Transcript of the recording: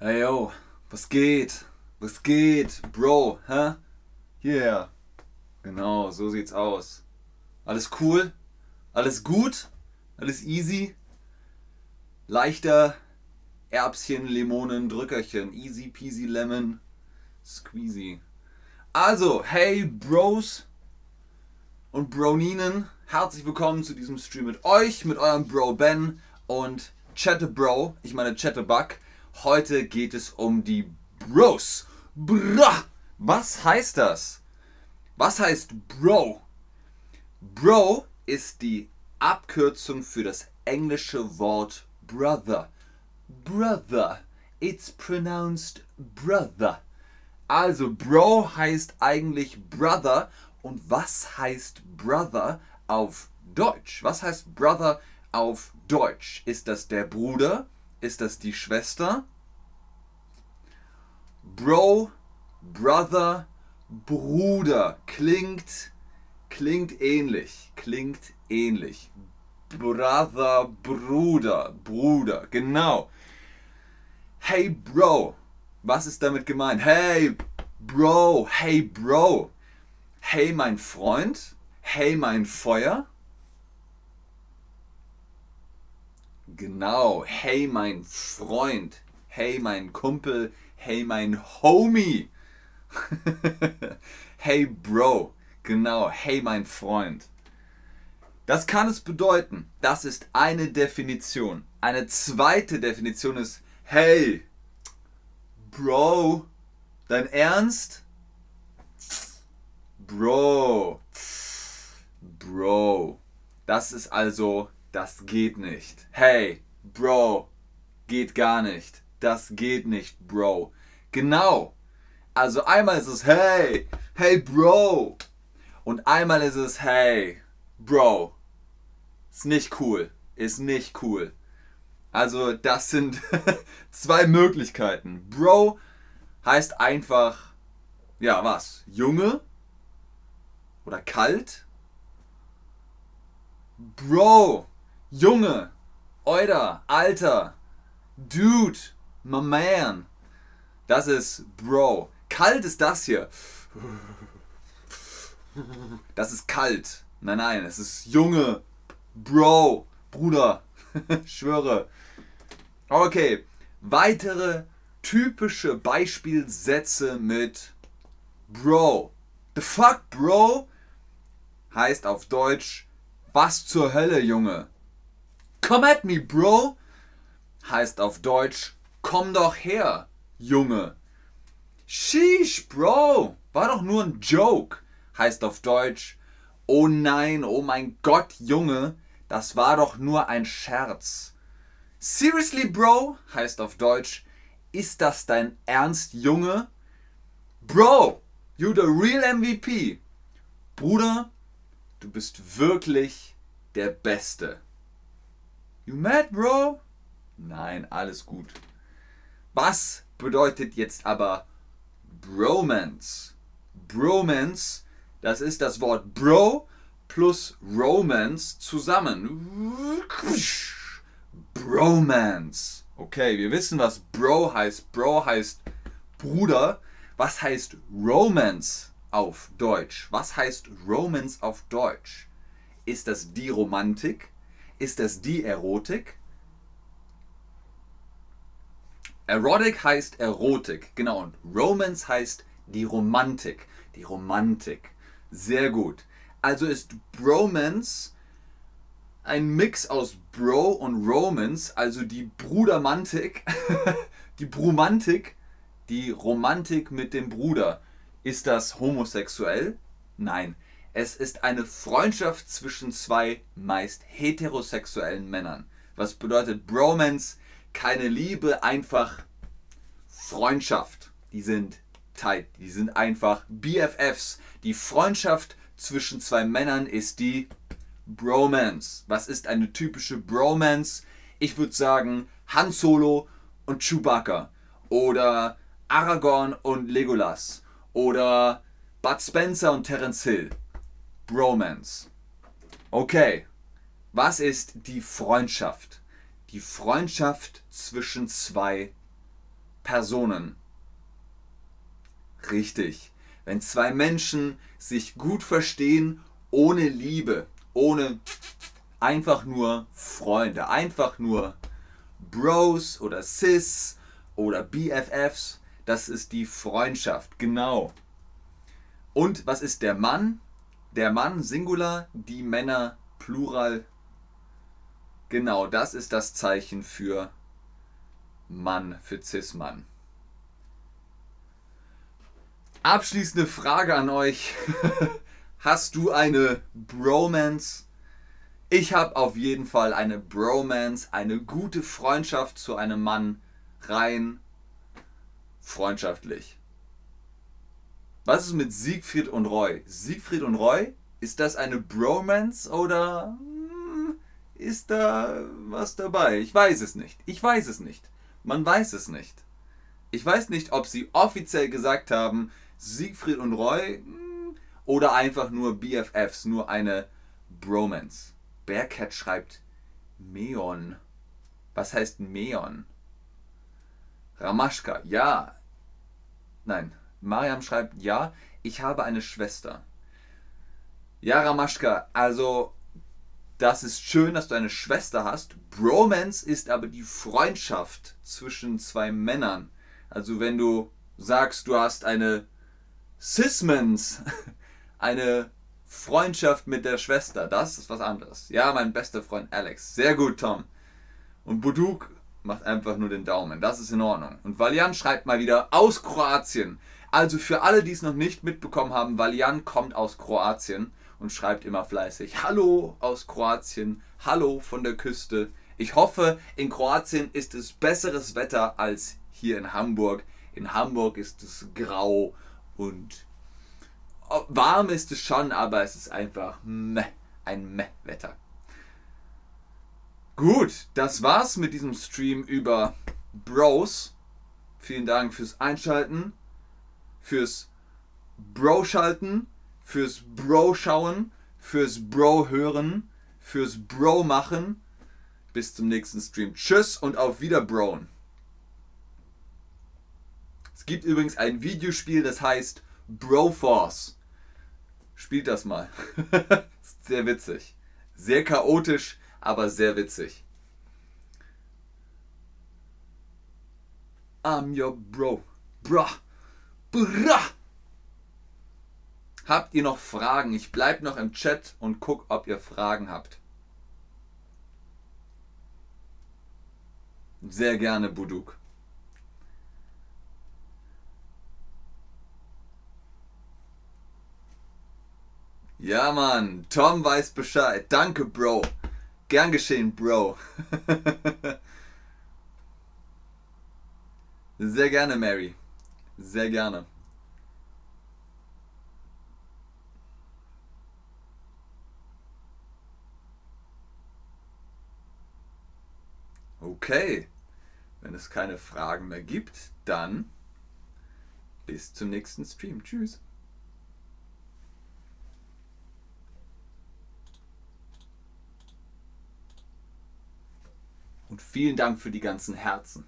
Hey yo, was geht? Was geht, Bro? Hä? Yeah. Genau, so sieht's aus. Alles cool? Alles gut? Alles easy? Leichter Erbschen, Limonen, Drückerchen. Easy peasy lemon squeezy. Also, hey Bros und Broninen, herzlich willkommen zu diesem Stream mit euch, mit eurem Bro Ben und Chatte Bro, ich meine Chatte Buck. Heute geht es um die Bros. Bra! Was heißt das? Was heißt Bro? Bro ist die Abkürzung für das englische Wort Brother. Brother. It's pronounced brother. Also Bro heißt eigentlich Brother. Und was heißt Brother auf Deutsch? Was heißt Brother auf Deutsch? Ist das der Bruder? Ist das die Schwester? Bro, Brother, Bruder klingt klingt ähnlich, klingt ähnlich. Brother, Bruder, Bruder, genau. Hey Bro, was ist damit gemeint? Hey Bro, hey Bro. Hey mein Freund, hey mein Feuer. Genau, hey mein Freund, hey mein Kumpel, hey mein Homie. hey Bro, genau, hey mein Freund. Das kann es bedeuten. Das ist eine Definition. Eine zweite Definition ist, hey, Bro, dein Ernst? Bro, Bro. Das ist also, das geht nicht. Hey, Bro, geht gar nicht. Das geht nicht, Bro. Genau. Also einmal ist es hey, hey, Bro. Und einmal ist es hey, Bro. Ist nicht cool. Ist nicht cool. Also das sind zwei Möglichkeiten. Bro heißt einfach, ja was, Junge oder kalt. Bro, Junge, Euder, Alter, Dude, my man. Das ist Bro. Kalt ist das hier. Das ist kalt. Nein, nein, es ist Junge, Bro, Bruder, schwöre. Okay, weitere typische Beispielsätze mit Bro. The fuck, Bro? Heißt auf Deutsch, was zur Hölle, Junge? Come at me, Bro? Heißt auf Deutsch, komm doch her, Junge. Sheesh, Bro, war doch nur ein Joke. Heißt auf Deutsch, oh nein, oh mein Gott, Junge, das war doch nur ein Scherz. Seriously, Bro, heißt auf Deutsch, ist das dein Ernst, Junge? Bro, you the real MVP. Bruder, du bist wirklich der Beste. You mad, Bro? Nein, alles gut. Was bedeutet jetzt aber Bromance? Bromance, das ist das Wort Bro plus Romance zusammen. Bromance. Okay, wir wissen, was Bro heißt. Bro heißt Bruder. Was heißt Romance auf Deutsch? Was heißt Romance auf Deutsch? Ist das die Romantik? Ist das die Erotik? Erotic heißt Erotik, genau. Und Romance heißt die Romantik. Die Romantik. Sehr gut. Also ist Bromance ein Mix aus Bro und Romance, also die Brudermantik, die Brumantik, die Romantik mit dem Bruder. Ist das homosexuell? Nein. Es ist eine Freundschaft zwischen zwei meist heterosexuellen Männern. Was bedeutet Bromance? Keine Liebe, einfach Freundschaft. Die sind tight, die sind einfach BFFs. Die Freundschaft zwischen zwei Männern ist die Bromance. Was ist eine typische Bromance? Ich würde sagen Han Solo und Chewbacca. Oder Aragorn und Legolas. Oder Bud Spencer und Terence Hill. Bromance. Okay. Was ist die Freundschaft? Die Freundschaft zwischen zwei Personen. Richtig. Wenn zwei Menschen sich gut verstehen, ohne Liebe, ohne einfach nur Freunde, einfach nur Bros oder Sis oder BFFs, das ist die Freundschaft, genau. Und was ist der Mann? Der Mann Singular, die Männer Plural. Genau, das ist das Zeichen für Mann, für Cis-Mann. Abschließende Frage an euch. Hast du eine Bromance? Ich habe auf jeden Fall eine Bromance, eine gute Freundschaft zu einem Mann, rein freundschaftlich. Was ist mit Siegfried und Roy? Siegfried und Roy, ist das eine Bromance oder hm, ist da was dabei? Ich weiß es nicht. Ich weiß es nicht. Man weiß es nicht. Ich weiß nicht, ob sie offiziell gesagt haben, Siegfried und Roy hm, oder einfach nur BFFs, nur eine Bromance. Bearcat schreibt Meon. Was heißt Meon? Ramaschka, ja. Nein, Mariam schreibt, ja, ich habe eine Schwester. Ja, Ramaschka, also das ist schön, dass du eine Schwester hast. Bromance ist aber die Freundschaft zwischen zwei Männern. Also wenn du sagst, du hast eine Sismans, eine Freundschaft mit der Schwester, das ist was anderes. Ja, mein bester Freund Alex. Sehr gut, Tom. Und Buduk macht einfach nur den Daumen. Das ist in Ordnung. Und Valian schreibt mal wieder aus Kroatien. Also für alle, die es noch nicht mitbekommen haben, Valian kommt aus Kroatien und schreibt immer fleißig Hallo aus Kroatien, Hallo von der Küste. Ich hoffe, in Kroatien ist es besseres Wetter als hier in Hamburg. In Hamburg ist es grau und oh, warm ist es schon, aber es ist einfach meh, ein Meh-Wetter. Gut, das war's mit diesem Stream über Bros. Vielen Dank fürs Einschalten, fürs Bro-Schalten fürs Bro schauen, fürs Bro hören, fürs Bro machen. Bis zum nächsten Stream. Tschüss und auf Wieder Brown. Es gibt übrigens ein Videospiel, das heißt Broforce. Spielt das mal. sehr witzig. Sehr chaotisch, aber sehr witzig. I'm your bro. Bra. Bra. Habt ihr noch Fragen? Ich bleibe noch im Chat und guck, ob ihr Fragen habt. Sehr gerne, Buduk. Ja, Mann. Tom weiß Bescheid. Danke, Bro. Gern geschehen, Bro. Sehr gerne, Mary. Sehr gerne. Okay, wenn es keine Fragen mehr gibt, dann bis zum nächsten Stream. Tschüss. Und vielen Dank für die ganzen Herzen.